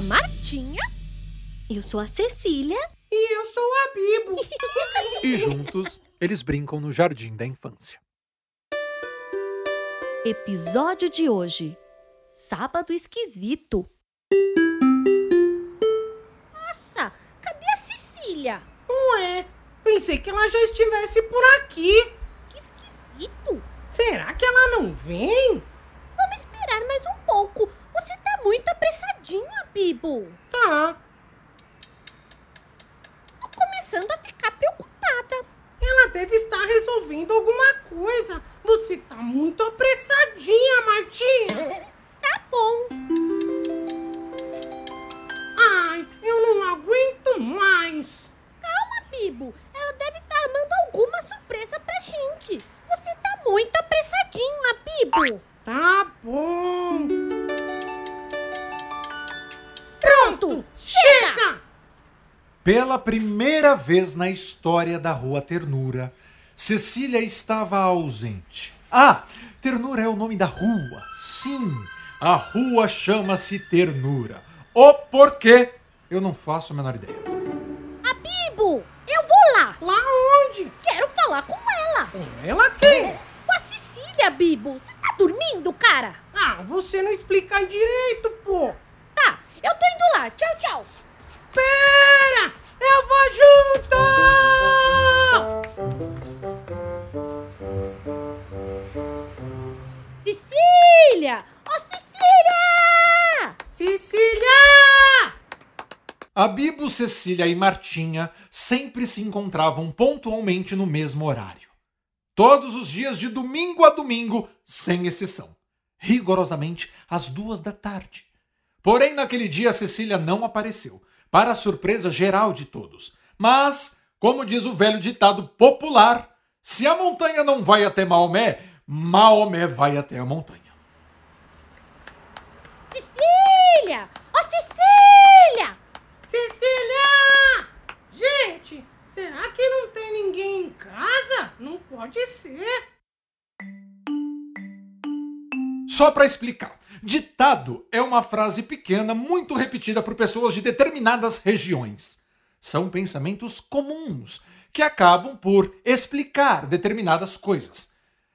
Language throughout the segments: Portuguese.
a Martinha. Eu sou a Cecília. E eu sou a Bibo. E juntos eles brincam no jardim da infância. Episódio de hoje: Sábado Esquisito. Nossa, cadê a Cecília? Ué, pensei que ela já estivesse por aqui. Que esquisito. Será que ela não vem? Vamos esperar mais um pouco. Você tá muito Bibo. Tá. Tô começando a ficar preocupada. Ela deve estar resolvendo alguma coisa. Você tá muito apressadinha, Martinha. Tá bom. Ai, eu não aguento mais. Calma, Bibo. Ela deve estar armando alguma surpresa pra gente. Você tá muito apressadinha, Bibo. Tá Pela primeira vez na história da Rua Ternura, Cecília estava ausente. Ah, Ternura é o nome da rua. Sim, a rua chama-se Ternura. O porquê? Eu não faço a menor ideia. A Bibo, eu vou lá. Lá onde? Quero falar com ela. Com ela quem? Com a Cecília, Bibo. Você tá dormindo, cara? Ah, você não explica direito, pô. Tá, eu tô indo lá. Tchau, tchau. Pera! Eu vou junto! Cecília! Ô, Cecília! Cecília! A Bibo, Cecília e Martinha sempre se encontravam pontualmente no mesmo horário. Todos os dias de domingo a domingo, sem exceção. Rigorosamente às duas da tarde. Porém, naquele dia, Cecília não apareceu, para a surpresa geral de todos. Mas, como diz o velho ditado popular, se a montanha não vai até Maomé, Maomé vai até a montanha. Cecília! Ô, Cecília! Cecília! Gente, será que não tem ninguém em casa? Não pode ser. Só para explicar, ditado é uma frase pequena muito repetida por pessoas de determinadas regiões. São pensamentos comuns que acabam por explicar determinadas coisas.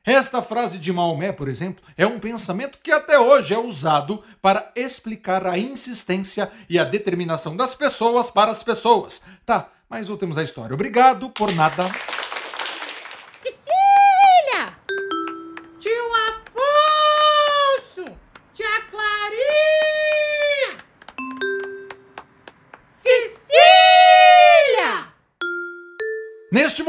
Esta frase de Maomé, por exemplo, é um pensamento que até hoje é usado para explicar a insistência e a determinação das pessoas para as pessoas. Tá, mas voltemos à história. Obrigado por nada.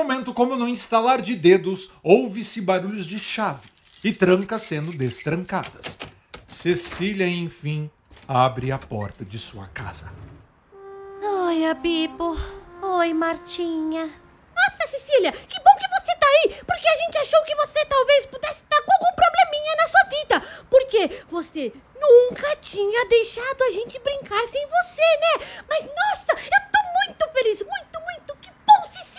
Momento, como no instalar de dedos, ouve-se barulhos de chave e trancas sendo destrancadas. Cecília, enfim, abre a porta de sua casa. Oi, a Bibo. Oi, Martinha. Nossa, Cecília, que bom que você tá aí, porque a gente achou que você talvez pudesse estar com algum probleminha na sua vida, porque você nunca tinha deixado a gente brincar sem você, né? Mas nossa, eu tô muito feliz, muito, muito, que bom, Cecília!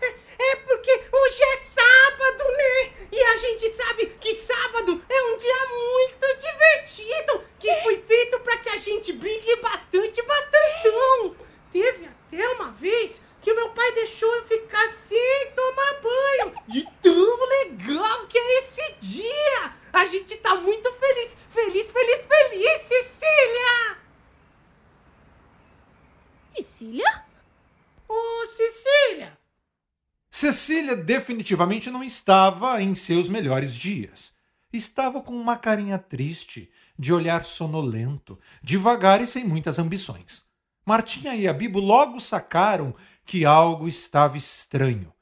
É, é porque hoje é sábado, né? E a gente sabe que sábado é um dia muito divertido, que foi feito para que a gente brinque bastante, bastantão. Teve até uma vez que o meu pai deixou eu ficar sem tomar banho. De tão legal que é esse dia. A gente tá muito feliz, feliz, feliz, feliz, Cecília. Cecília? Ô, Cecília. Cecília definitivamente não estava em seus melhores dias. Estava com uma carinha triste, de olhar sonolento, devagar e sem muitas ambições. Martinha e a Bibo logo sacaram que algo estava estranho,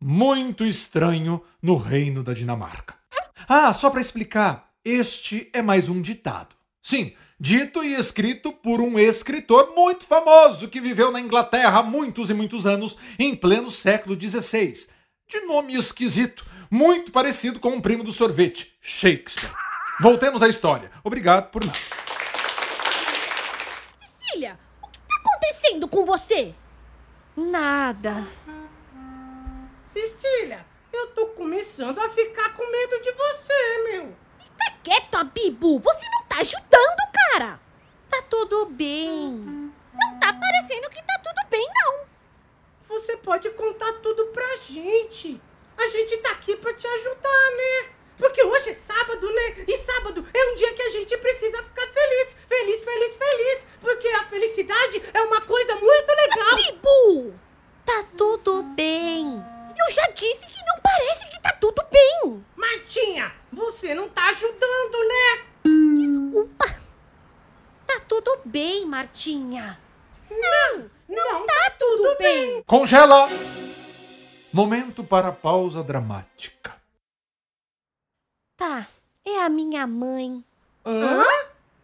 muito estranho no reino da Dinamarca. Ah, só para explicar, este é mais um ditado. Sim, dito e escrito por um escritor muito famoso que viveu na Inglaterra há muitos e muitos anos, em pleno século XVI. De nome esquisito, muito parecido com um primo do sorvete, Shakespeare. Voltemos à história. Obrigado por nada. Cecília, o que tá acontecendo com você? Nada. Cecília, eu tô começando a ficar com medo de você, meu. Quieto, Bibu, você não tá ajudando, cara. Tá tudo bem. Não tá parecendo que tá tudo bem, não. Você pode contar tudo pra gente. A gente tá aqui pra te ajudar, né? Porque hoje é sábado, né? E sábado é um dia que a gente precisa ficar feliz. Feliz, feliz, feliz. Porque a felicidade é uma coisa Congela! Momento para a pausa dramática. Tá, é a minha mãe. Hã?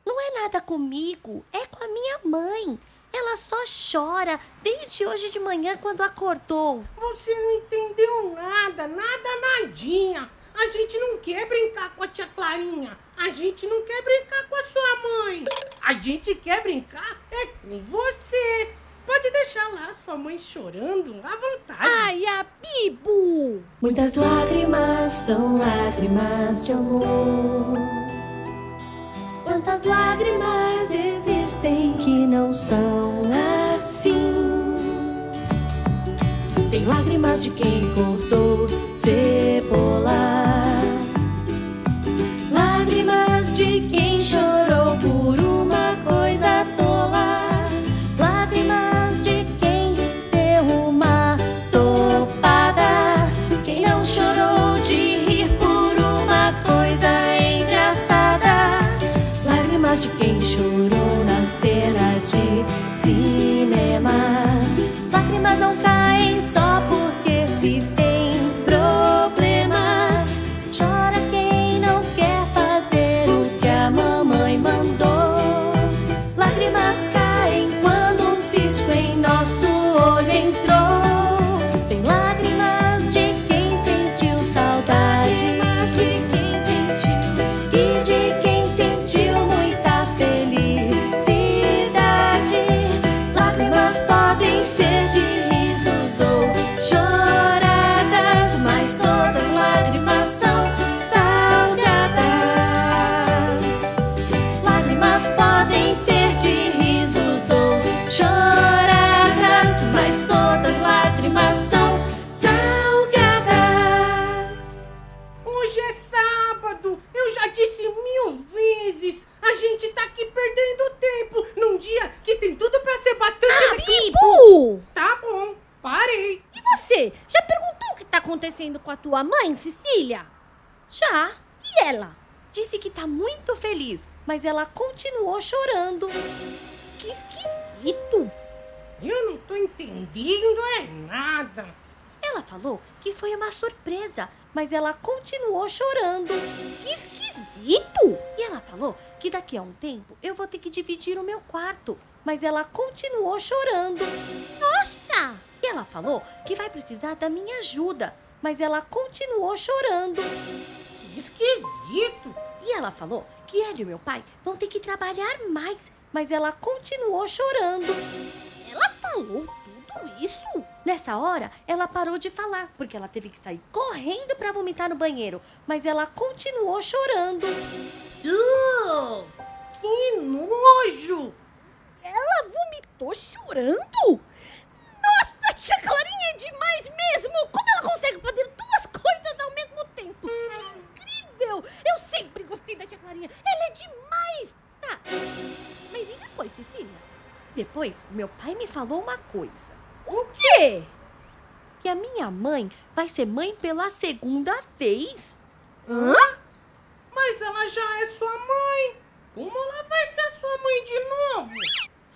Não é nada comigo, é com a minha mãe. Ela só chora desde hoje de manhã quando acordou. Você não entendeu nada, nada, nadinha. A gente não quer brincar com a tia Clarinha. A gente não quer brincar com a sua mãe. A gente quer brincar é com você. Deixar lá sua mãe chorando à vontade. Ai, a Bibu! Muitas lágrimas são lágrimas de amor. Quantas lágrimas existem que não são assim? Tem lágrimas de quem cortou a mãe, Cecília? Já. E ela? Disse que tá muito feliz, mas ela continuou chorando. Que esquisito. Eu não tô entendendo é nada. Ela falou que foi uma surpresa, mas ela continuou chorando. Que esquisito. E ela falou que daqui a um tempo eu vou ter que dividir o meu quarto, mas ela continuou chorando. Nossa! E ela falou que vai precisar da minha ajuda, mas ela continuou chorando. Que esquisito. E ela falou que ela e o meu pai vão ter que trabalhar mais, mas ela continuou chorando. Ela falou tudo isso? Nessa hora, ela parou de falar, porque ela teve que sair correndo para vomitar no banheiro, mas ela continuou chorando. Uh, que nojo. Ela vomitou chorando? Nossa, tia Clarinha é demais mesmo! Como ela consegue fazer duas coisas ao mesmo tempo? É incrível! Eu sempre gostei da tia Clarinha. Ela é demais, tá? Mas e depois, Cecília? Depois, o meu pai me falou uma coisa: O quê? que a minha mãe vai ser mãe pela segunda vez. Hã? Mas ela já é sua mãe. Como ela vai ser sua mãe de novo?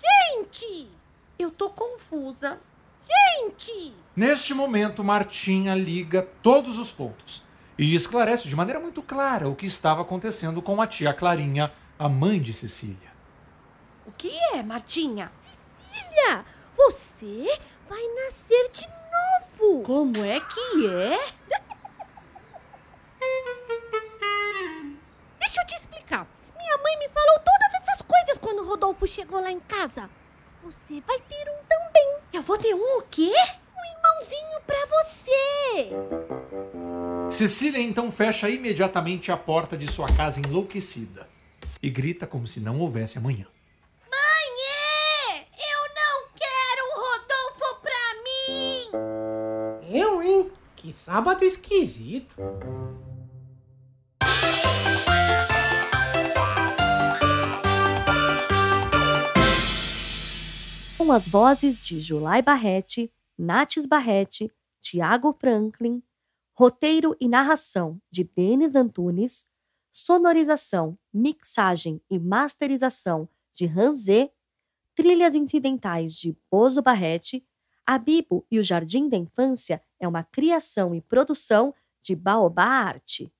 Gente! Eu tô confusa. Gente! Neste momento, Martinha liga todos os pontos e esclarece de maneira muito clara o que estava acontecendo com a tia Clarinha, a mãe de Cecília. O que é, Martinha? Cecília, você vai nascer de novo! Como é que é? Deixa eu te explicar. Minha mãe me falou todas essas coisas quando o Rodolfo chegou lá em casa. Você vai ter um também. Eu vou ter um o quê? Cecília então fecha imediatamente a porta de sua casa enlouquecida e grita como se não houvesse amanhã. Mãe, eu não quero o Rodolfo pra mim! Eu, hein? Que sábado esquisito! Com as vozes de Julai Barrete, Natis Barrete, Tiago Franklin, roteiro e narração de Denis Antunes, sonorização, mixagem e masterização de Ranzé, trilhas incidentais de Bozo Barrete, a Bibo e o Jardim da Infância é uma criação e produção de Baobá Arte.